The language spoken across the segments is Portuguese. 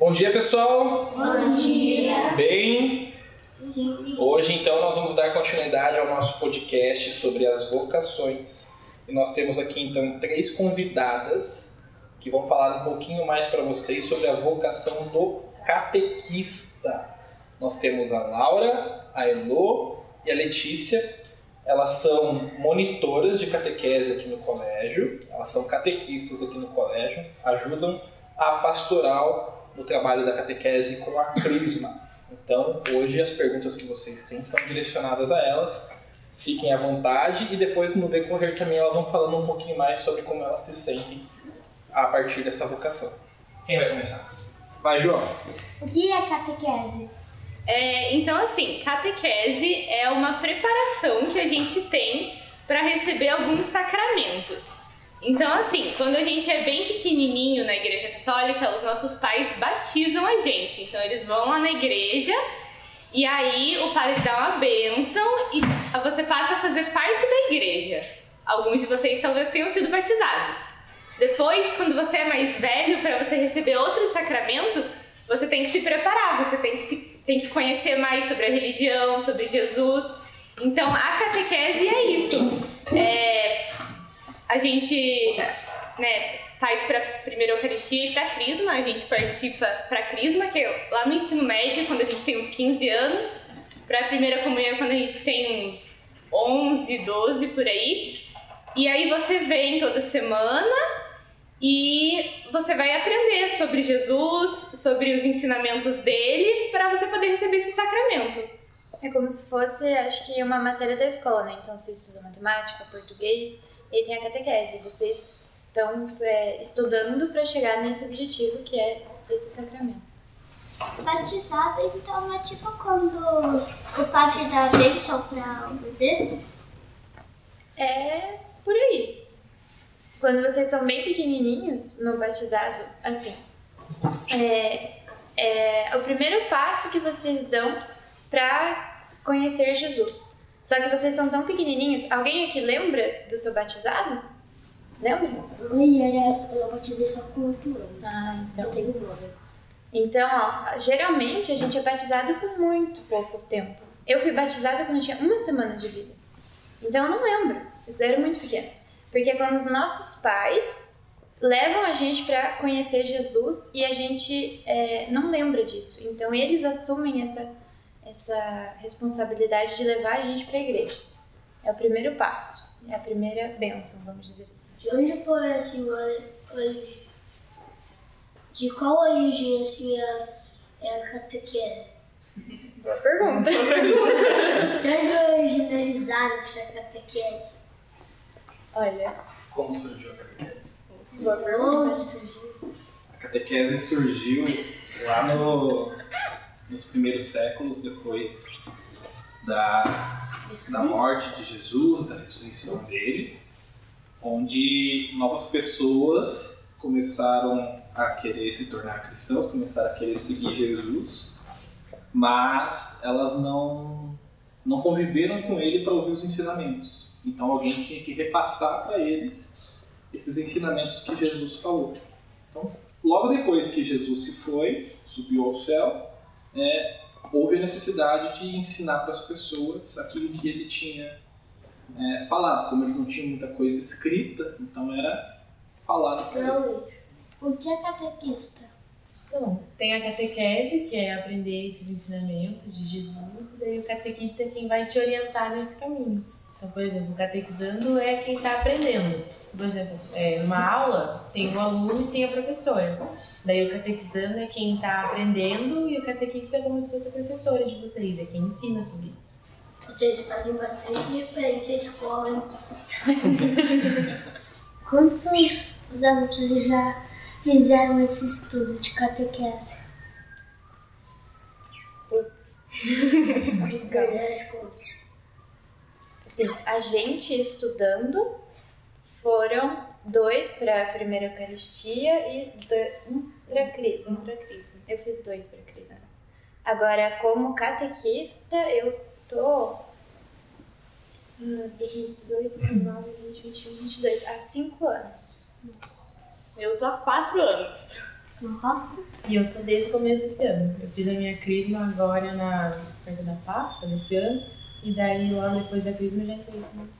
Bom dia, pessoal. Bom dia. Bem? Sim. Hoje, então, nós vamos dar continuidade ao nosso podcast sobre as vocações. E nós temos aqui, então, três convidadas que vão falar um pouquinho mais para vocês sobre a vocação do catequista. Nós temos a Laura, a Elô e a Letícia. Elas são monitoras de catequese aqui no colégio, elas são catequistas aqui no colégio, ajudam a pastoral no trabalho da catequese com a Crisma. Então, hoje as perguntas que vocês têm são direcionadas a elas. Fiquem à vontade e depois, no decorrer, também elas vão falando um pouquinho mais sobre como elas se sentem a partir dessa vocação. Quem vai começar? Vai, João. O que é catequese? É, então, assim, catequese é uma preparação que a gente tem para receber alguns sacramentos. Então, assim, quando a gente é bem pequenininho na igreja católica, os nossos pais batizam a gente. Então, eles vão lá na igreja e aí o padre dá uma bênção e você passa a fazer parte da igreja. Alguns de vocês talvez tenham sido batizados. Depois, quando você é mais velho, para você receber outros sacramentos, você tem que se preparar, você tem que, se, tem que conhecer mais sobre a religião, sobre Jesus. Então, a catequese é isso. É, a gente né, faz para primeira Eucaristia e para Crisma, a gente participa para Crisma, que é lá no ensino médio, quando a gente tem uns 15 anos, para a primeira comunhão, quando a gente tem uns 11, 12 por aí. E aí você vem toda semana e você vai aprender sobre Jesus, sobre os ensinamentos dele, para você poder receber esse sacramento. É como se fosse, acho que, uma matéria da escola, né? Então você estuda matemática, português e tem a catequese. Vocês estão é, estudando para chegar nesse objetivo que é esse sacramento. Batizado, então, é tipo quando o padre dá a bênção para o bebê? É por aí. Quando vocês são bem pequenininhos no batizado, assim, é, é o primeiro passo que vocês dão para conhecer Jesus. Só que vocês são tão pequenininhos. Alguém aqui lembra do seu batizado? Lembra? Eu batizei só com 8 anos. Ah, então. Eu tenho 9. Então, ó, geralmente a gente é batizado com muito pouco tempo. Eu fui batizada quando tinha uma semana de vida. Então eu não lembro. Eu era muito pequena. Porque é quando os nossos pais levam a gente para conhecer Jesus e a gente é, não lembra disso. Então eles assumem essa, essa responsabilidade de levar a gente para a igreja. É o primeiro passo. É a primeira bênção, vamos dizer assim. De onde foi, assim, de qual origem, assim, a, é a catequese? Boa pergunta. De onde foi originalizada essa catequese? Olha, Como surgiu a catequese? boa pergunta. Onde surgiu? A catequese surgiu lá no, nos primeiros séculos depois da, da morte de Jesus, da ressurreição dele, onde novas pessoas começaram a querer se tornar cristãos, começaram a querer seguir Jesus, mas elas não, não conviveram com ele para ouvir os ensinamentos. Então alguém tinha que repassar para eles esses ensinamentos que Jesus falou. Então, logo depois que Jesus se foi, subiu ao céu, é, houve a necessidade de ensinar para as pessoas aquilo que ele tinha é, falado. Como eles não tinham muita coisa escrita, então era falado para eles. O que é catequista? Bom, tem a catequese, que é aprender esses ensinamentos de Jesus, e daí o catequista é quem vai te orientar nesse caminho. Então, por exemplo, o catequizando é quem está aprendendo. Por exemplo, é, numa aula tem o aluno e tem a professora. Daí o catequizando é quem está aprendendo e o catequista é como se fosse a professora de vocês, é quem ensina sobre isso. Vocês fazem bastante referência à escola. Quantos anos vocês já fizeram esse estudo de catequese? Contos. Assim, a gente estudando foram dois para a primeira Eucaristia e dois, um para a Crisma. Vamos pra crise. Eu fiz dois para a Crisma. Agora, como catequista, eu tô. ah, 2018, 19, 20, 21, 22. Há cinco anos. Eu tô há quatro anos. Nossa. E eu tô desde o começo desse ano. Eu fiz a minha crisma agora na perto da Páscoa desse ano. E daí logo depois da crisma eu já entrei catequista.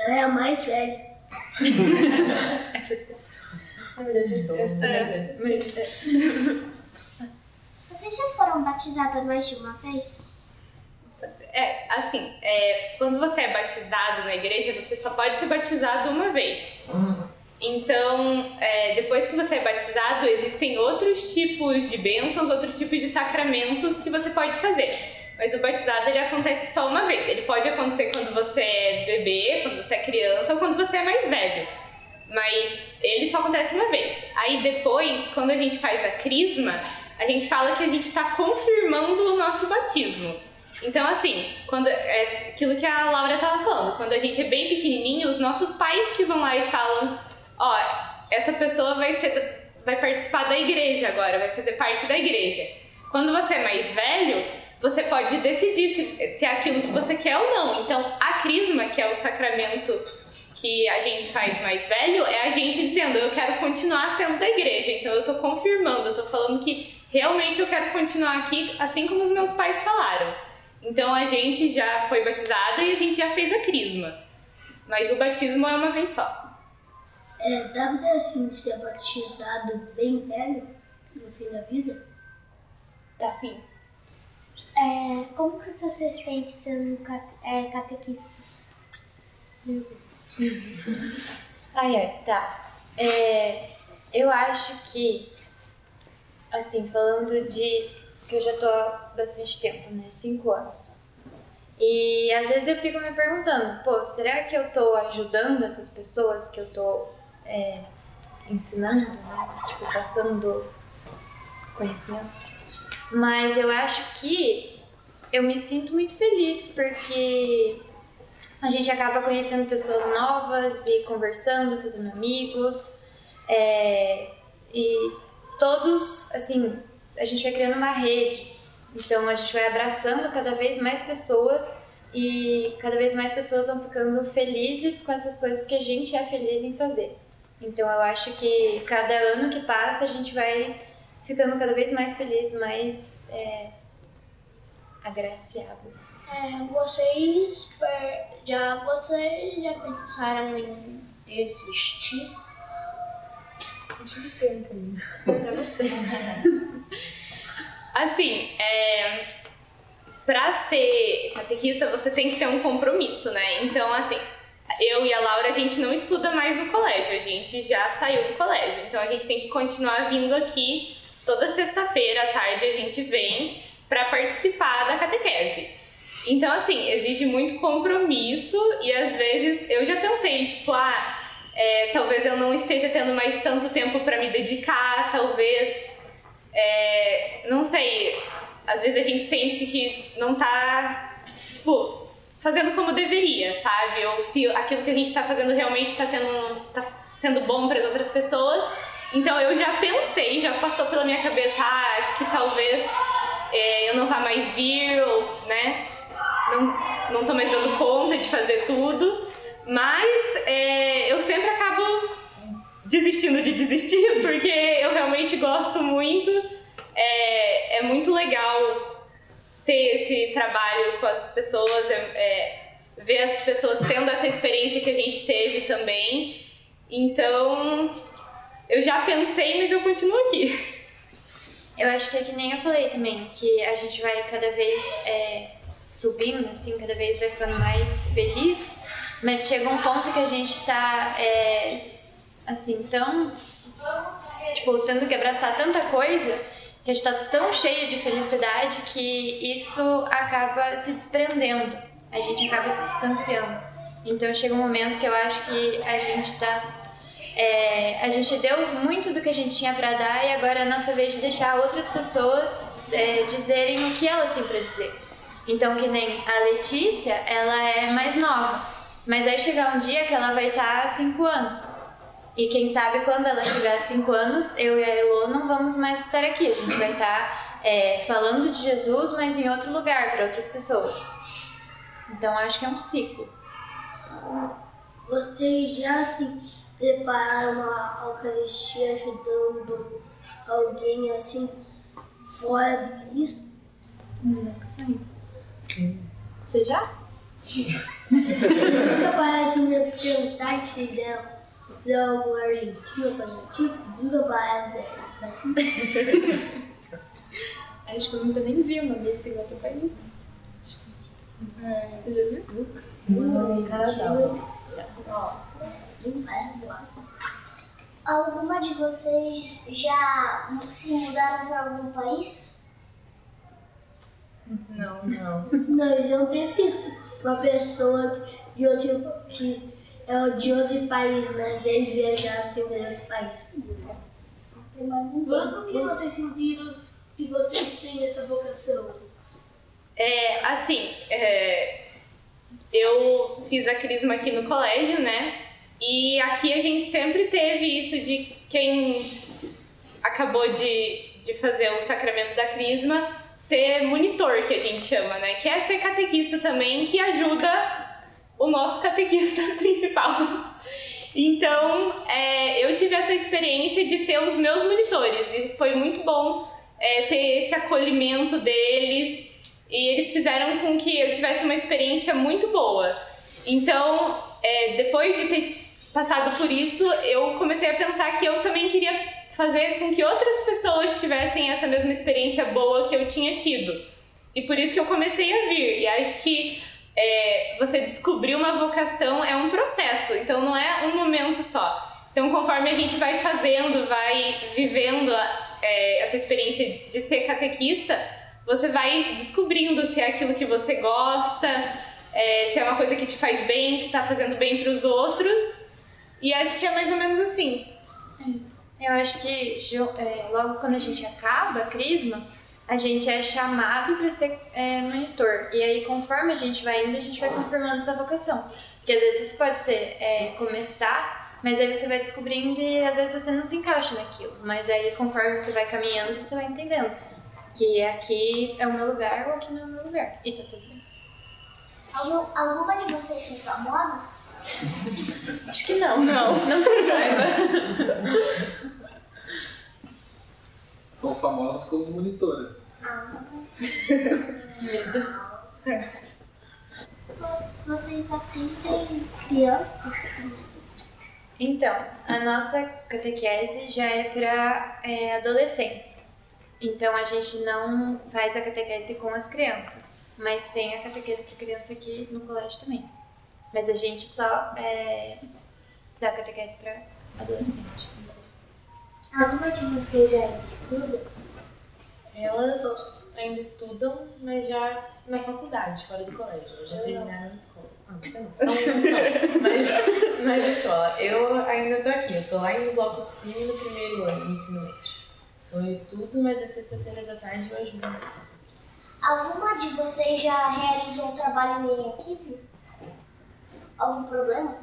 Ela é a mais velha. Verdade, é. Vocês já foram batizados mais de uma vez? É, assim, é, quando você é batizado na igreja, você só pode ser batizado uma vez. Então, é, depois que você é batizado, existem outros tipos de bênçãos, outros tipos de sacramentos que você pode fazer. Mas o batizado ele acontece só uma vez. Ele pode acontecer quando você é bebê, quando você é criança ou quando você é mais velho. Mas ele só acontece uma vez. Aí depois, quando a gente faz a crisma, a gente fala que a gente está confirmando o nosso batismo. Então, assim, quando é aquilo que a Laura estava falando, quando a gente é bem pequenininho, os nossos pais que vão lá e falam: ó, essa pessoa vai ser, vai participar da igreja agora, vai fazer parte da igreja. Quando você é mais velho, você pode decidir se, se é aquilo que você quer ou não. Então, a crisma, que é o sacramento que a gente faz mais velho, é a gente dizendo: eu quero continuar sendo da igreja. Então, eu tô confirmando, eu tô falando que realmente eu quero continuar aqui, assim como os meus pais falaram. Então a gente já foi batizada e a gente já fez a crisma. Mas o batismo é uma vez só. É, dá pra assim ser batizado bem velho no fim da vida? Tá. Sim. É, como que você se sente sendo cate, é, catequista? Ai, ai, tá. É, eu acho que, assim, falando de que eu já tô há bastante tempo, né? Cinco anos. E às vezes eu fico me perguntando, pô, será que eu tô ajudando essas pessoas que eu tô é, ensinando, né? Tipo, passando conhecimento? Mas eu acho que eu me sinto muito feliz porque a gente acaba conhecendo pessoas novas e conversando, fazendo amigos. é, e todos, assim, a gente vai criando uma rede. Então a gente vai abraçando cada vez mais pessoas e cada vez mais pessoas vão ficando felizes com essas coisas que a gente é feliz em fazer. Então eu acho que cada ano que passa a gente vai ficando cada vez mais feliz, mais é, agraciado. É, vocês já, vocês já pensaram em desistir? Assim, é, pra ser catequista você tem que ter um compromisso, né? Então, assim, eu e a Laura a gente não estuda mais no colégio, a gente já saiu do colégio. Então a gente tem que continuar vindo aqui toda sexta-feira à tarde a gente vem para participar da catequese. Então, assim, exige muito compromisso e às vezes eu já pensei, tipo, ah, é, talvez eu não esteja tendo mais tanto tempo para me dedicar, talvez, é, não sei, às vezes a gente sente que não tá, tipo, fazendo como deveria, sabe? Ou se aquilo que a gente tá fazendo realmente tá, tendo, tá sendo bom para as outras pessoas. Então eu já pensei, já passou pela minha cabeça, ah, acho que talvez é, eu não vá mais vir, ou, né? Não, não tô mais dando conta de fazer tudo. Mas é, eu sempre acabo desistindo de desistir, porque eu realmente gosto muito. É, é muito legal ter esse trabalho com as pessoas, é, é, ver as pessoas tendo essa experiência que a gente teve também. Então, eu já pensei, mas eu continuo aqui. Eu acho que é que nem eu falei também, que a gente vai cada vez é, subindo, assim, cada vez vai ficando mais feliz, mas chega um ponto que a gente tá, é, assim, tão, tipo, tendo que abraçar tanta coisa, que a gente tá tão cheio de felicidade que isso acaba se desprendendo, a gente acaba se distanciando. Então chega um momento que eu acho que a gente tá é, a gente deu muito do que a gente tinha para dar e agora é a nossa vez de deixar outras pessoas é, dizerem o que elas têm para dizer. Então, que nem a Letícia, ela é mais nova, mas vai chegar um dia que ela vai estar há 5 anos. E quem sabe quando ela tiver 5 anos, eu e a Elo não vamos mais estar aqui. A gente vai estar é, falando de Jesus, mas em outro lugar, para outras pessoas. Então, acho que é um ciclo. Vocês já se prepararam a Eucaristia ajudando alguém assim fora disso? Você já? Nunca parece me pensar que se der der algum argentino pra gente? Nunca parece assim? Acho que eu nunca nem vi uma vez em outro país. Você já viu? No Canadá. Alguma de vocês já se mudaram para algum país? Não, não. Nós não temos visto uma pessoa de outro, que é de outro país, mas eles viajassem de outro país. Quando que vocês sentiram que vocês têm essa vocação? É, assim, é, eu fiz a crisma aqui no colégio, né? E aqui a gente sempre teve isso de quem acabou de, de fazer o sacramento da crisma ser monitor, que a gente chama, né? Que é ser catequista também, que ajuda o nosso catequista principal. Então, é, eu tive essa experiência de ter os meus monitores e foi muito bom é, ter esse acolhimento deles e eles fizeram com que eu tivesse uma experiência muito boa. Então, é, depois de ter passado por isso, eu comecei a pensar que eu também queria fazer com que outras pessoas tivessem essa mesma experiência boa que eu tinha tido. E por isso que eu comecei a vir. E acho que é, você descobrir uma vocação é um processo, então não é um momento só. Então, conforme a gente vai fazendo, vai vivendo é, essa experiência de ser catequista, você vai descobrindo se é aquilo que você gosta, é, se é uma coisa que te faz bem, que está fazendo bem para os outros. E acho que é mais ou menos assim. Eu acho que é, logo quando a gente acaba a crisma, a gente é chamado para ser é, monitor. E aí, conforme a gente vai indo, a gente vai confirmando essa vocação. Porque às vezes pode ser é, começar, mas aí você vai descobrindo e às vezes você não se encaixa naquilo. Mas aí, conforme você vai caminhando, você vai entendendo que aqui é o meu lugar ou aqui não é o meu lugar. E tá tudo bem. Algum- alguma de vocês são famosas? Acho que não. Não, não que saiba. São famosas como monitoras. Vocês atendem crianças? Então, a nossa catequese já é para adolescentes. Então, a gente não faz a catequese com as crianças, mas tem a catequese para criança aqui no colégio também. Mas a gente só é, dá catequese para adolescente. Alguma de vocês ainda estuda? Elas ainda estudam, mas já na faculdade, fora do colégio. Elas já terminaram a escola. Ah, você não. Não, não. Mas, mas na escola. Eu ainda tô aqui. Eu tô lá no bloco de cima no primeiro ano, no ensino médio. Eu estudo, mas às sextas-feiras da tarde eu ajudo. Alguma de vocês já realizou um trabalho em equipe? Algum problema?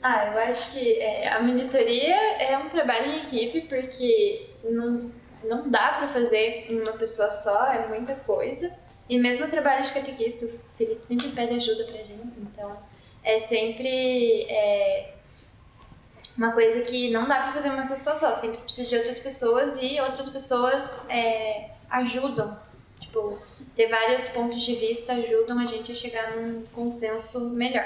Ah, eu acho que é, a monitoria é um trabalho em equipe porque não, não dá para fazer em uma pessoa só, é muita coisa. E mesmo o trabalho de catequista, o Felipe sempre pede ajuda pra gente, então é sempre é, uma coisa que não dá pra fazer uma pessoa só, sempre precisa de outras pessoas e outras pessoas é, ajudam. Tipo, ter vários pontos de vista ajudam a gente a chegar num consenso melhor.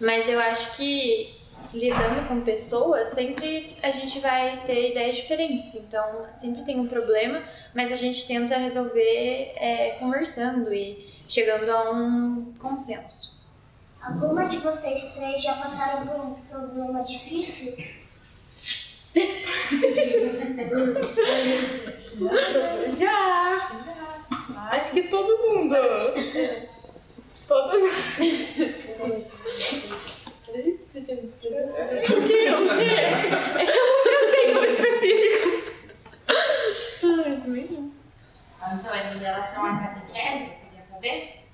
Mas eu acho que lidando com pessoas, sempre a gente vai ter ideias diferentes. Então, sempre tem um problema, mas a gente tenta resolver é, conversando e chegando a um consenso. Alguma de vocês três já passaram por um problema difícil? Já! Acho que todo mundo. Mim? O que? O que? É que eu não pensei como específico. Ai, também não. Antônio, em relação à catequese, você quer saber?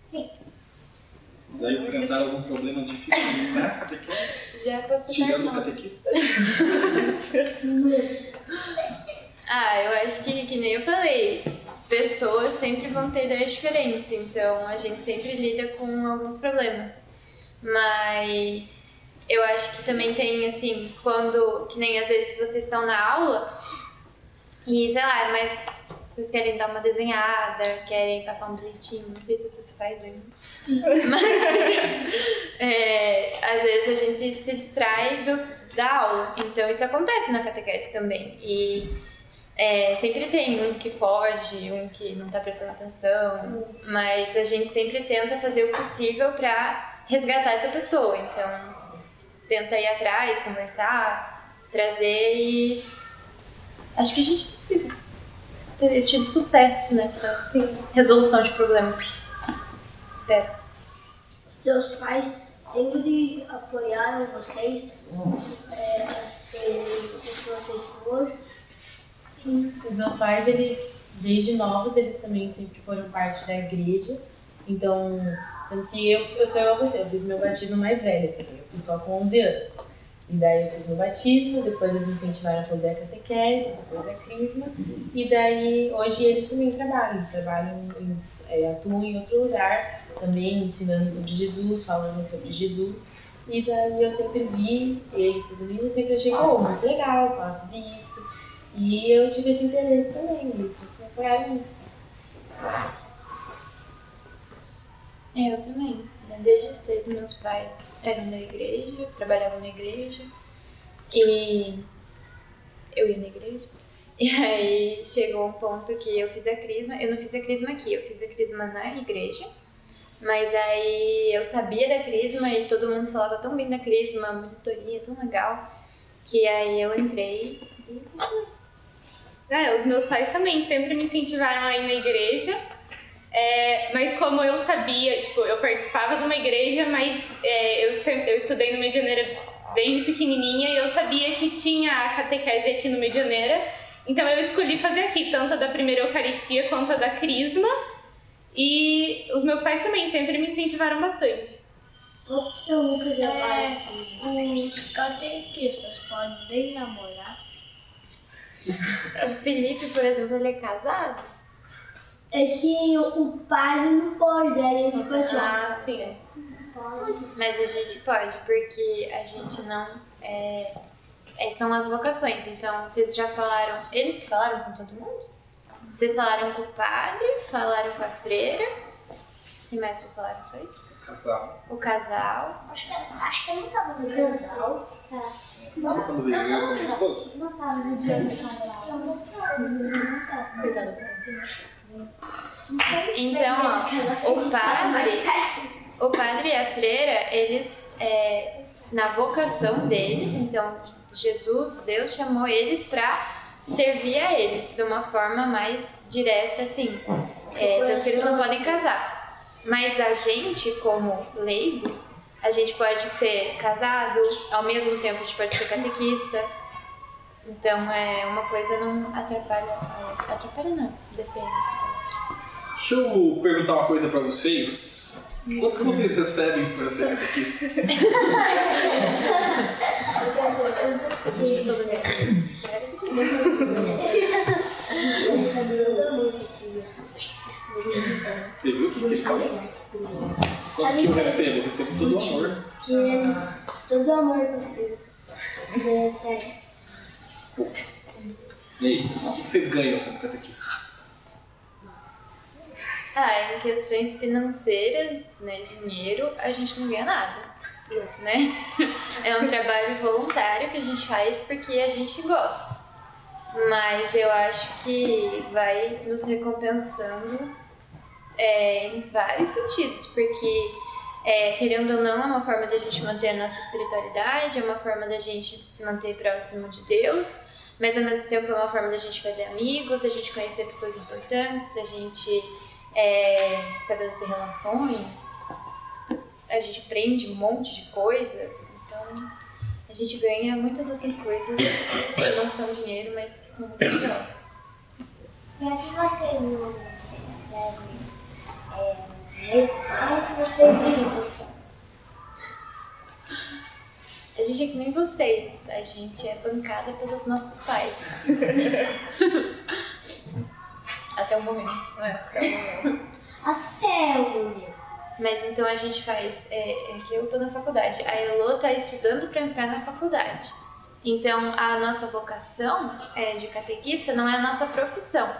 Já enfrentaram algum problema difícil na catequese? Já passou Tirando o catequista? Ah, eu acho que, que nem eu falei, pessoas sempre vão ter ideias diferentes, então a gente sempre lida com alguns problemas. Mas eu acho que também tem, assim, quando, que nem às vezes vocês estão na aula E sei lá, mas vocês querem dar uma desenhada, querem passar um bilhetinho, não sei se isso se faz ainda. Mas é, às vezes a gente se distrai do, da aula. Então isso acontece na catequese também. E é, sempre tem um que foge, um que não tá prestando atenção, mas a gente sempre tenta fazer o possível pra resgatar essa pessoa. Então tenta ir atrás, conversar, trazer e acho que a gente tem sido- ter tido sucesso nessa resolução de problemas. Espero. Seus pais sempre apoiaram vocês é, a serem o que vocês são hoje. Os meus pais, eles, desde novos, eles também sempre foram parte da igreja. Então, tanto que eu, eu sou você, eu fiz meu batismo mais velho também. Eu fiz só com 11 anos. E daí eu fiz meu batismo, depois eles me incentivaram a fazer a catequese, depois a crisma. E daí, hoje eles também trabalham. Eles trabalham, eles é, atuam em outro lugar, também ensinando sobre Jesus, falando sobre Jesus. E daí eu sempre vi eles fazendo isso, eu sempre achei, pô, muito legal falar sobre isso. E eu tive esse interesse também, eles sempre apoiaram muito. É, Eu também. Desde cedo meus pais eram da igreja, trabalhavam na igreja e eu ia na igreja. E aí chegou um ponto que eu fiz a crisma, eu não fiz a crisma aqui, eu fiz a crisma na igreja. Mas aí eu sabia da crisma e todo mundo falava tão bem da crisma, monitoria tão legal, que aí eu entrei e É, os meus pais também sempre me incentivaram a ir na igreja. É, mas como eu sabia, tipo, eu participava de uma igreja, mas é, eu, eu estudei no Medianeira desde pequenininha e eu sabia que tinha a catequese aqui no Medianeira. Então eu escolhi fazer aqui, tanto a da primeira Eucaristia quanto a da Crisma. E os meus pais também sempre me incentivaram bastante. O seu Lucas já vai. Os catequistas podem namorar? o Felipe, por exemplo, ele é casado. É que o padre não pode, daí ele ficou assim. Ah, sim. Mas a gente pode, porque a gente não. É, é, são as vocações. Então, vocês já falaram. Eles que falaram com todo mundo? Vocês falaram com o padre, falaram com a freira. E mais vocês falaram só isso? Casal. O casal. Acho que, acho que eu não tava no casal. Lembra quando veio eu com a minha esposa? Não tava no dia do casal. Eu não tava. Não tava. Então, ó, o padre, o padre e a freira, eles, é, na vocação deles, então Jesus, Deus chamou eles para servir a eles de uma forma mais direta, assim. É, tanto que eles não podem casar. Mas a gente, como leigos, a gente pode ser casado, ao mesmo tempo a gente pode ser catequista. Então, é uma coisa não atrapalha. Atrapalha não, depende. Deixa eu perguntar uma coisa pra vocês. Quanto que vocês recebem por ser catequista? Você viu o que eles falam? Quanto que eu recebo? Eu recebo todo o amor. Todo amor possível. Sério. E aí, o que vocês ganham sendo catequistas? Ah, em questões financeiras, né, dinheiro, a gente não ganha nada, né? É um trabalho voluntário que a gente faz porque a gente gosta. Mas eu acho que vai nos recompensando é, em vários sentidos, porque é, querendo ou não, é uma forma da gente manter a nossa espiritualidade, é uma forma da gente se manter próximo de Deus, mas ao mesmo tempo é uma forma da gente fazer amigos, da gente conhecer pessoas importantes, da gente é, estabelecer relações, a gente aprende um monte de coisa, então a gente ganha muitas outras coisas que não são dinheiro, mas que são muito valiosas. Já que você não recebe é, dinheiro, como que você vive? A gente é que nem vocês, a gente é bancada pelos nossos pais. Até o momento, né? Até o momento. Até o momento. Mas então a gente faz. É, é que eu tô na faculdade. A Elô tá estudando pra entrar na faculdade. Então, a nossa vocação é, de catequista não é a nossa profissão.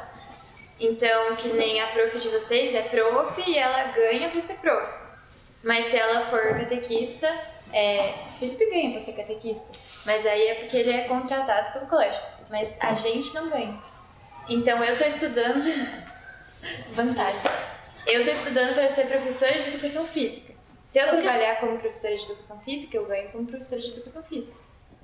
Então, que nem a prof de vocês é prof e ela ganha pra ser prof. Mas se ela for catequista, é, Felipe ganha pra ser catequista. Mas aí é porque ele é contratado pelo colégio. Mas a gente não ganha. Então, eu tô estudando. Vantagem. Eu tô estudando para ser professora de educação física. Se eu trabalhar como professora de educação física, eu ganho como professora de educação física.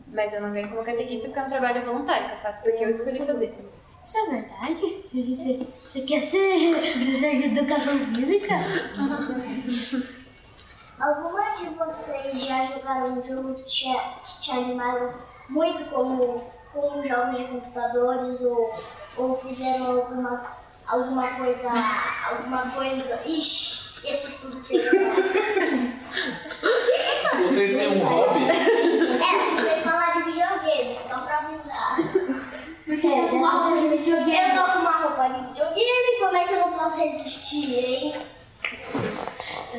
Mas eu não ganho como catequista porque é um trabalho voluntário que eu faço porque eu escolhi fazer. Isso é verdade? Você, você quer ser professor de educação física? Alguma de vocês já jogaram um jogo que te, que te animaram muito como, como jogos de computadores ou, ou fizeram alguma, alguma coisa. alguma coisa. Ixi, esqueci tudo que eu ia falar. Vocês têm um hobby? É, se você falar de videogame, só pra avisar. É, eu tô com uma roupa de videogame, como é que eu não posso resistir, hein?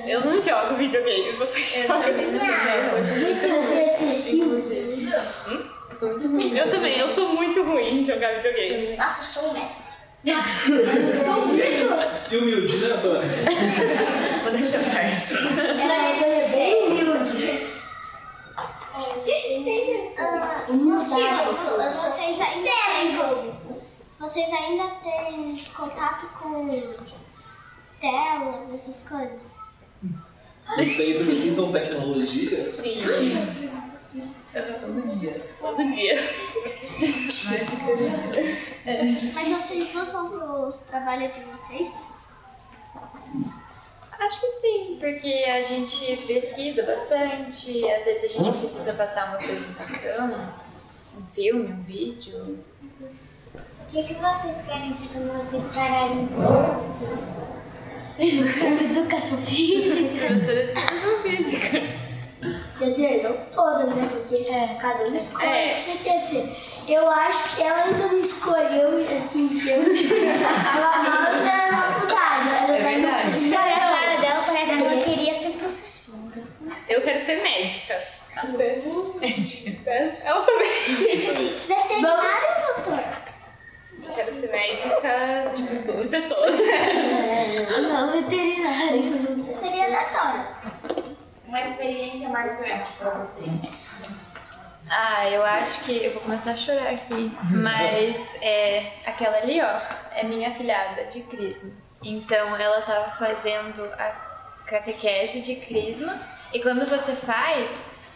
Eu não jogo videogame, você joga. Eu também, eu sou muito ruim em jogar videogame. Nossa, eu sou um mestre. E humilde, né, Antônio? Vou deixar perto. Ela é bem humilde. Vocês ainda, vocês ainda têm contato com telas, essas coisas? Vocês utilizam tecnologia? Todo dia. Todo dia. Mas vocês usam para os trabalhos de vocês? Acho que sim, porque a gente pesquisa bastante, às vezes a gente precisa passar uma apresentação, um filme, um vídeo. O que, que vocês querem ser quando vocês pararem de ser? Professor de educação física. Professora de educação física. Quer dizer, não todas, né? Porque cada um escolhe É. o que você quer ser. Eu acho que ela ainda não escolheu, assim, que eu. ela não tá na faculdade. Ela É tá verdade. estudar. A cara dela parece que ela queria ser professora. Eu quero ser médica. Médica. Ela também. Veterinário, doutor? Eu quero ser médica de pessoas. De pessoas. Não, veterinário. Seria aleatório. Uma experiência marcante pra vocês. Ah, eu acho que. Eu vou começar a chorar aqui. Mas é, aquela ali, ó, é minha filhada de Crisma. Então ela tava fazendo a catequese de Crisma. E quando você faz.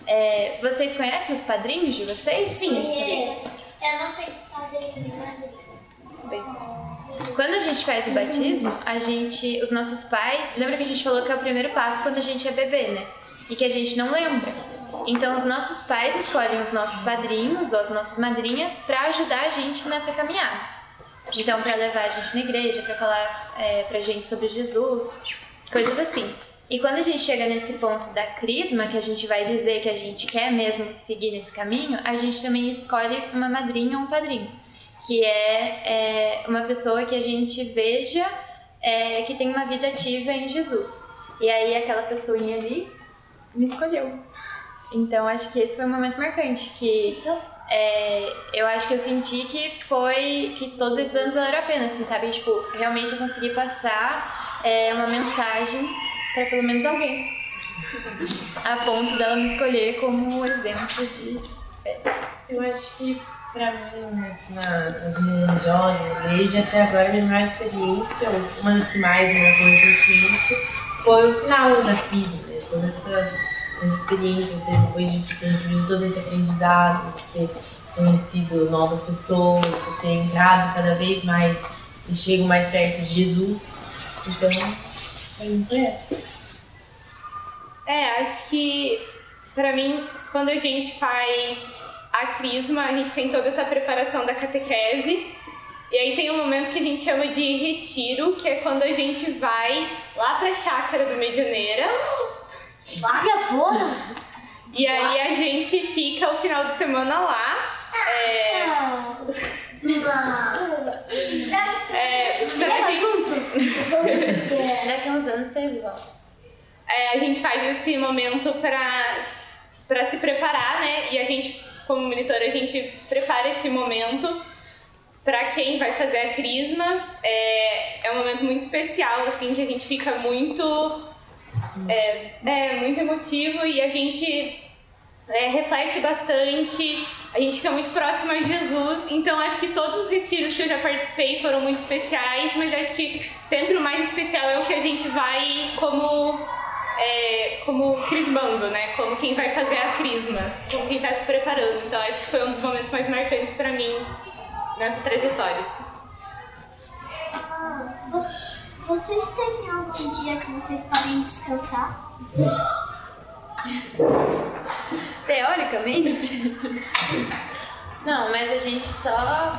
é, vocês conhecem os padrinhos de vocês? Sim. Eu não tenho padrinho madrinha. Quando a gente faz o batismo, a gente, os nossos pais, lembra que a gente falou que é o primeiro passo quando a gente é bebê, né? E que a gente não lembra. Então os nossos pais escolhem os nossos padrinhos ou as nossas madrinhas para ajudar a gente nessa caminhada. Então para levar a gente na igreja, para falar é, pra gente sobre Jesus, coisas assim. E quando a gente chega nesse ponto da crisma, que a gente vai dizer que a gente quer mesmo seguir nesse caminho, a gente também escolhe uma madrinha ou um padrinho que é, é uma pessoa que a gente veja é, que tem uma vida ativa em Jesus. E aí aquela pessoinha ali me escolheu. Então acho que esse foi um momento marcante, que é, eu acho que eu senti que foi que todos esses anos valeram a pena, assim, sabe? Tipo, realmente eu consegui passar é, uma mensagem para pelo menos alguém. A ponto dela me escolher como exemplo de fé. Eu acho que pra mim, nessa, na, na vida religiosa, na igreja, até agora a minha maior experiência, ou uma das que mais me marcou recentemente, foi o final da né? Toda essa, essa experiência, você depois de ter recebido todo esse aprendizado, você ter conhecido novas pessoas, você ter entrado cada vez mais e chego mais perto de Jesus. Então, foi essa. É, acho que pra mim, quando a gente faz a crisma, a gente tem toda essa preparação da catequese. E aí tem um momento que a gente chama de retiro, que é quando a gente vai lá pra chácara do Medianeira. Já foram? E aí a gente fica o final de semana lá. É, é, pra gente, Daqui a uns anos vocês vão. é, a gente faz esse momento pra, pra se preparar, né? E a gente como monitora, a gente prepara esse momento para quem vai fazer a crisma. É, é um momento muito especial, assim, que a gente fica muito, é, é muito emotivo e a gente é, reflete bastante, a gente fica muito próximo a Jesus. Então, acho que todos os retiros que eu já participei foram muito especiais, mas acho que sempre o mais especial é o que a gente vai como é, como crismando, né? Como quem vai fazer a crisma, como quem está se preparando. Então acho que foi um dos momentos mais marcantes para mim nessa trajetória. Ah, vocês, vocês têm algum dia que vocês podem descansar? Teoricamente? Não, mas a gente só,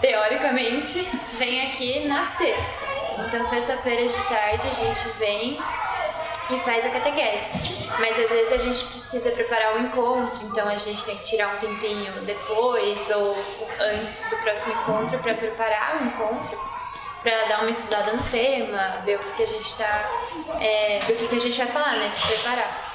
teoricamente, vem aqui na sexta. Então, sexta-feira de tarde, a gente vem e faz a catequese. Mas às vezes a gente precisa preparar o um encontro, então a gente tem que tirar um tempinho depois ou antes do próximo encontro para preparar o encontro, para dar uma estudada no tema, ver o que, que a gente está, é, do que, que a gente vai falar, né? Se preparar.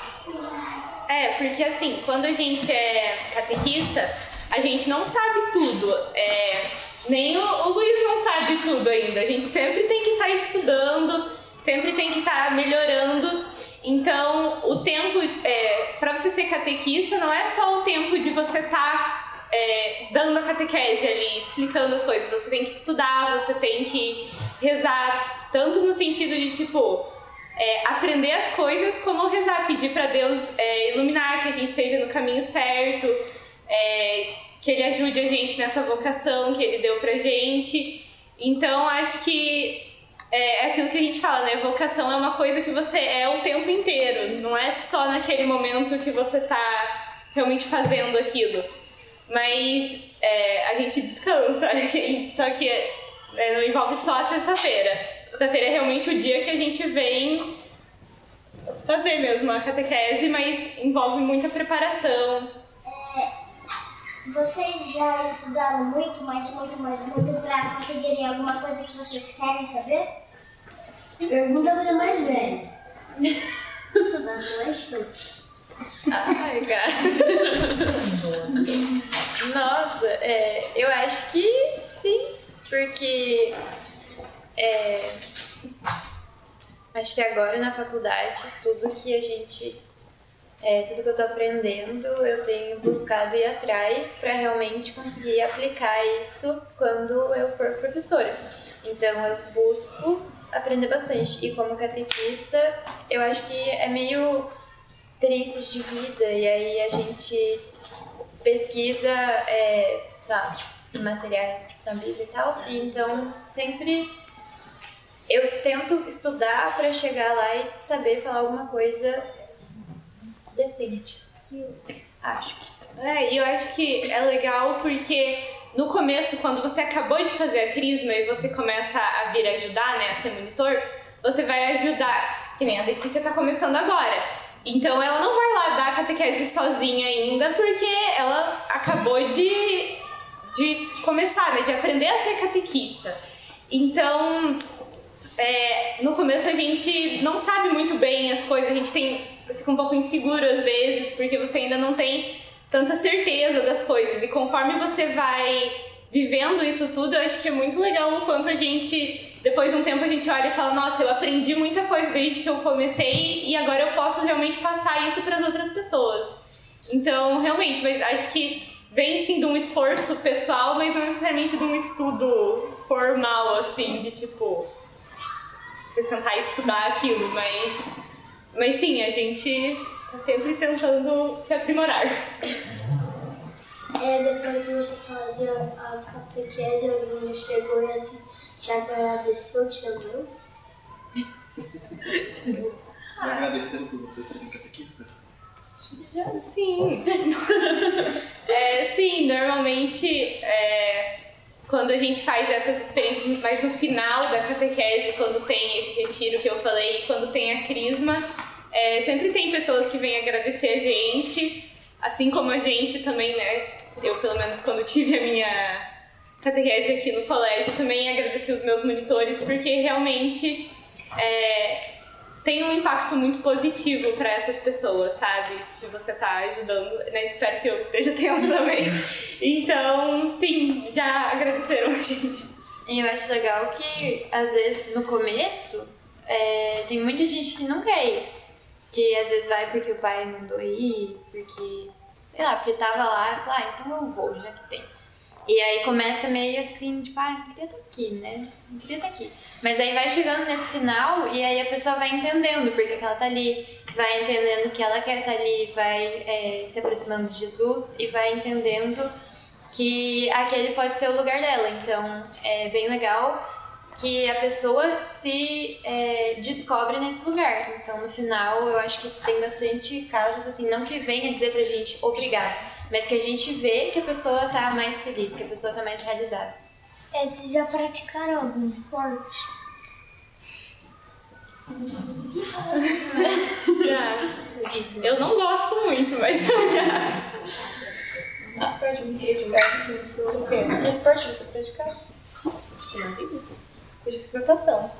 É, porque assim, quando a gente é catequista, a gente não sabe tudo. É, nem o, o Luiz não sabe tudo ainda. A gente sempre tem que estar tá estudando, sempre tem que estar tá melhorando. Então, o tempo é, para você ser catequista não é só o tempo de você estar tá, é, dando a catequese ali, explicando as coisas. Você tem que estudar, você tem que rezar, tanto no sentido de tipo é, aprender as coisas, como rezar, pedir para Deus é, iluminar, que a gente esteja no caminho certo, é, que Ele ajude a gente nessa vocação que Ele deu pra gente. Então, acho que é, é aquilo que a gente fala, né? Vocação é uma coisa que você é o tempo inteiro, não é só naquele momento que você tá realmente fazendo aquilo. Mas é, a gente descansa, a gente, só que é, não envolve só a sexta-feira. Sexta-feira é realmente o dia que a gente vem fazer mesmo a catequese, mas envolve muita preparação. É, vocês já estudaram muito, mas muito, mas muito para conseguirem alguma coisa que vocês querem saber? Pergunta para mais velha. mas não é isso. Ai, cara. Nossa, é, eu acho que sim, porque é, acho que agora na faculdade, tudo que a gente. É, tudo que eu tô aprendendo, eu tenho buscado ir atrás para realmente conseguir aplicar isso quando eu for professora. Então eu busco aprender bastante. E como catequista, eu acho que é meio experiências de vida, e aí a gente pesquisa, é, sabe, materiais na Bíblia e tal, e então sempre eu tento estudar para chegar lá e saber falar alguma coisa decente. Acho que. É, e eu acho que é legal porque no começo, quando você acabou de fazer a crisma e você começa a vir ajudar, né, a ser monitor, você vai ajudar, que nem a Letícia tá começando agora. Então ela não vai lá dar catequese sozinha ainda, porque ela acabou de, de começar, né, de aprender a ser catequista. Então, é, no começo a gente não sabe muito bem as coisas, a gente tem, fica um pouco inseguro às vezes, porque você ainda não tem tanta certeza das coisas. E conforme você vai vivendo isso tudo, eu acho que é muito legal o quanto a gente, depois de um tempo, a gente olha e fala: Nossa, eu aprendi muita coisa desde que eu comecei e agora eu posso realmente passar isso para as outras pessoas. Então, realmente, mas acho que vem sim de um esforço pessoal, mas não necessariamente de um estudo formal, assim, de tipo você sentar e estudar aquilo, mas, mas sim, a gente tá sempre tentando se aprimorar. É, depois de você fazer a catequese, alguém chegou e assim, te agradeceu, te amou? Tirou. Ah. Agradecer por vocês serem catequistas? Já, sim. é, sim, normalmente é, quando a gente faz essas experiências, mas no final da catequese, quando tem esse retiro que eu falei, quando tem a crisma, é, sempre tem pessoas que vêm agradecer a gente, assim como a gente também, né? Eu, pelo menos, quando tive a minha catequese aqui no colégio, também agradeci os meus monitores, porque realmente é, tem um impacto muito positivo para essas pessoas, sabe? Que você tá ajudando, né? Espero que eu esteja tendo também. Então, sim, já agradeceram a gente. Eu acho legal que, às vezes, no começo, é, tem muita gente que não quer ir. Que às vezes vai porque o pai mandou ir, porque, sei lá, porque tava lá e fala, ah, então eu vou, já que tem. E aí começa meio assim, tipo, ah, queria estar aqui, né? Queria estar aqui. Mas aí vai chegando nesse final e aí a pessoa vai entendendo porque que ela tá ali, vai entendendo que ela quer estar ali, vai é, se aproximando de Jesus e vai entendendo que aquele pode ser o lugar dela. Então é bem legal que a pessoa se é, descobre nesse lugar. Então no final eu acho que tem bastante casos assim, não que venha dizer pra gente obrigado, mas que a gente vê que a pessoa tá mais feliz, que a pessoa tá mais realizada. É, vocês já praticaram algum esporte? Já. Eu não gosto muito, mas eu já. Esporte você praticava? O quê? Que esporte você praticava? Tipo, não tem Eu já fiz natação.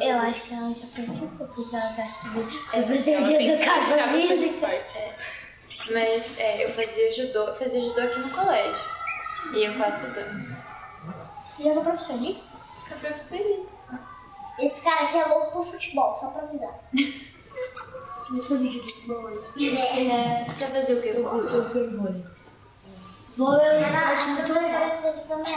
Eu acho que ela já praticou, porque ela vai subir. É Ela fazer de tem que educação Mas é, eu fazia judô, eu fazia judô aqui no colégio. E eu faço dança. E ela é professor de? Eu professor Esse cara aqui é louco por futebol, só pra avisar. Eu sou de futebol. É, você fazer o quê? Vôlei. Vou eu esporte muito legal. também.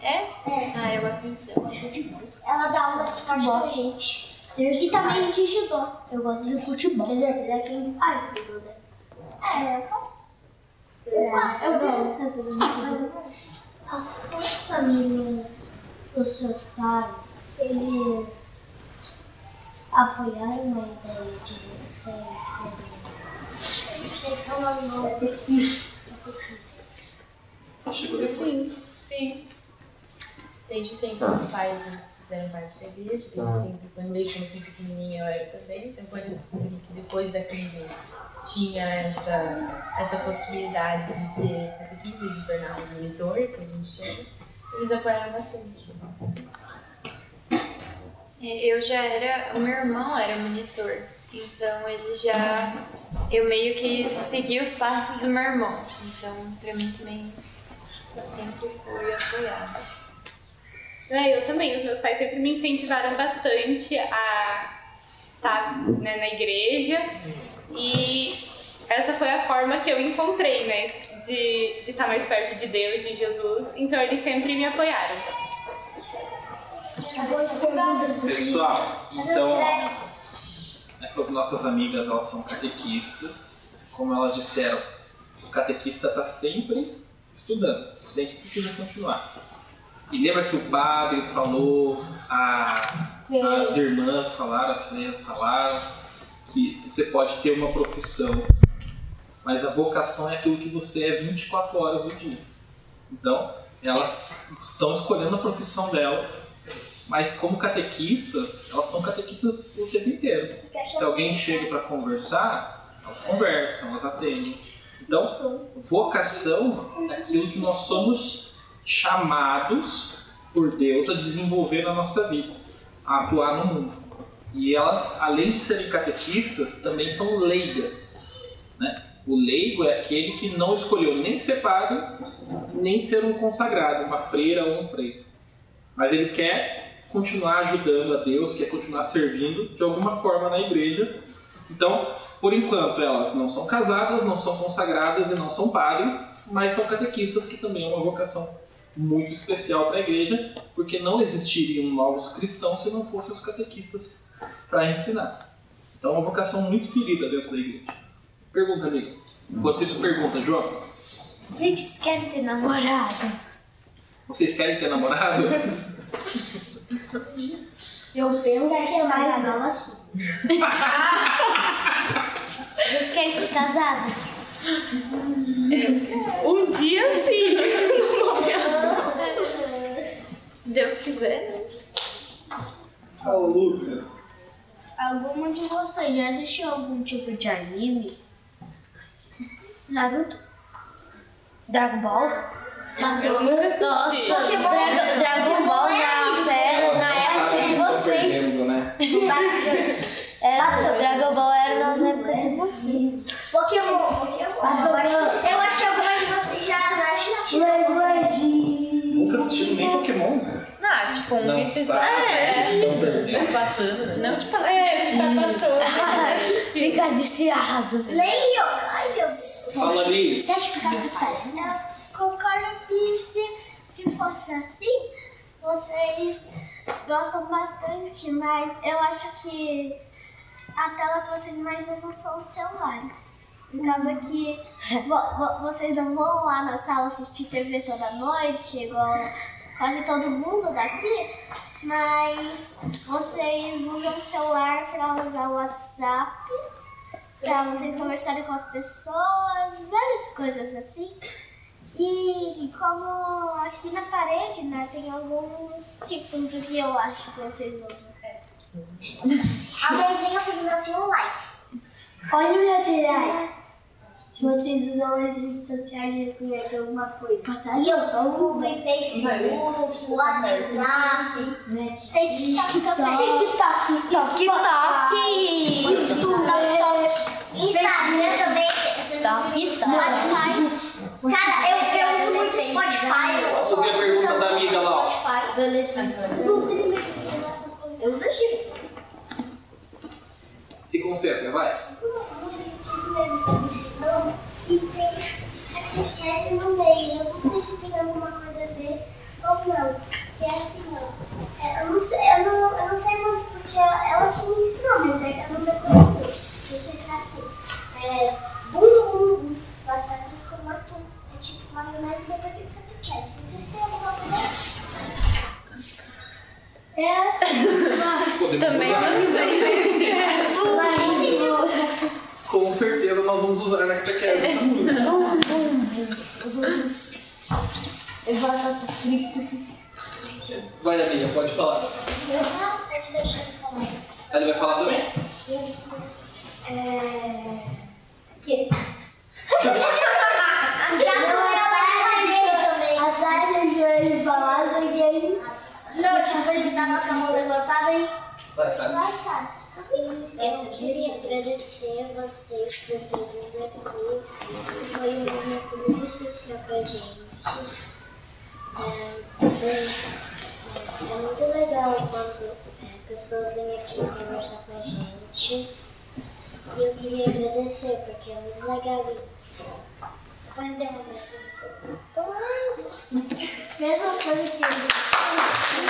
É? É. Ah, eu gosto muito dela. Show de bola. Ela dá aula de esporte pra gente. E também de judô. Eu gosto de futebol. Quer dizer, ele é quem faz judô, né? É, eu faço. Eu faço. Eu gosto. As suas famílias, os seus pais, eles apoiaram a ideia de vocês serem... Não sei falar o nome. Catequistas. Chegou depois. Sim. Desde sempre os pais eles fizeram parte da igreja, desde sempre, quando, desde quando eu fui pequenininha eu era também, então quando eu descobri que depois da crise tinha essa, essa possibilidade de ser catequista, de tornar um monitor, que a gente chama, eles apoiaram bastante. É, Eu já era. O meu irmão era monitor. Então ele já. Eu meio que segui os passos do meu irmão. Então pra mim também eu sempre fui apoiada. É, eu também. Os meus pais sempre me incentivaram bastante a estar né, na igreja. E essa foi a forma que eu encontrei, né? De, de estar mais perto de Deus, de Jesus. Então eles sempre me apoiaram. Pessoal, então essas nossas amigas elas são catequistas. Como elas disseram, o catequista está sempre estudando, sempre precisa continuar. E lembra que o padre falou, a- as irmãs falaram, as freiras falaram, que você pode ter uma profissão, mas a vocação é aquilo que você é 24 horas do dia. Então, elas estão escolhendo a profissão delas, mas como catequistas, elas são catequistas o tempo inteiro. Se alguém chega para conversar, elas conversam, elas atendem. Então, vocação é aquilo que nós somos chamados por Deus a desenvolver na nossa vida, a atuar no mundo. E elas, além de serem catequistas, também são leigas. Né? O leigo é aquele que não escolheu nem ser padre, nem ser um consagrado, uma freira ou um freio. Mas ele quer continuar ajudando a Deus, quer continuar servindo de alguma forma na igreja. Então, por enquanto, elas não são casadas, não são consagradas e não são padres, mas são catequistas, que também é uma vocação muito especial para a igreja, porque não existiriam novos cristãos se não fossem os catequistas para ensinar. Então, é uma vocação muito querida dentro da igreja. Pergunta, amigo. Enquanto isso, pergunta, João. Vocês querem ter namorado? Vocês querem ter namorado? Eu penso que é mais nova assim. Vocês querem ser casados? Um dia sim. Deus quiser, né? Alguma de vocês já assistiu algum tipo de anime? Naruto? Dragon Ball? Nossa, Dragon, Dragon Ball na série, na época de vocês. Né? É, era, o Dragon Ball era na época de vocês. Pokémon, Pokémon. Eu acho, que algumas de vocês já assistiram. Nunca assistiram nem Pokémon. Né? Ah, tipo um Não episódio. sabe, É. estão perdendo. Passando, né? Não passa É, tá passando. Fica viciado. Nem eu, ai eu. Fala nisso. Sete pecados capitais. Eu concordo que se, se fosse assim, vocês gostam bastante, mas eu acho que a tela que vocês mais usam são os celulares. Por causa que vo- vo- vocês não vão lá na sala assistir TV toda noite, igual quase todo mundo daqui, mas vocês usam o celular para usar o WhatsApp para vocês conversarem com as pessoas, várias coisas assim. E como aqui na parede, né, tem alguns tipos do que eu acho que vocês usam. A mãozinha fazendo assim um like. Olha o laterais. Se vocês usam as redes sociais e conhecem alguma coisa. E eu sou o Facebook, WhatsApp, tem TikTok também. TikTok. TikTok, Instagram também, Spotify. Cara, eu, eu uso muito Spotify. Eu Fazer a pergunta da amiga lá. Spotify. Eu Gil. Se concentra, vai. Que tem. Eu não sei se tem alguma coisa a ver ou não. Que é assim, eu, não eu, não, eu não sei muito porque ela, ela que me ensinou, mas eu não decorei muito. Não sei se é assim. É. Bum, bum, bum. Tipo maionese depois tem catequese. Não sei se alguma coisa. É. Também não sei. Com certeza nós vamos usar na catequese essa música. Vai, amiga, pode falar. Não, pode deixar ele falar. Ele vai falar também. É. Esqueci. A Sara de hoje falava que ele Não, tipo, ele tá com a mão levantada e Vai, vai. Eu queria agradecer a vocês por terem vindo aqui. Foi um momento muito especial pra gente. É, foi- é, é muito legal quando é, pessoas vêm aqui conversar com a gente. E eu queria agradecer, porque é muito legal isso. Mas dê um abraço pra. Mesma coisa que eu.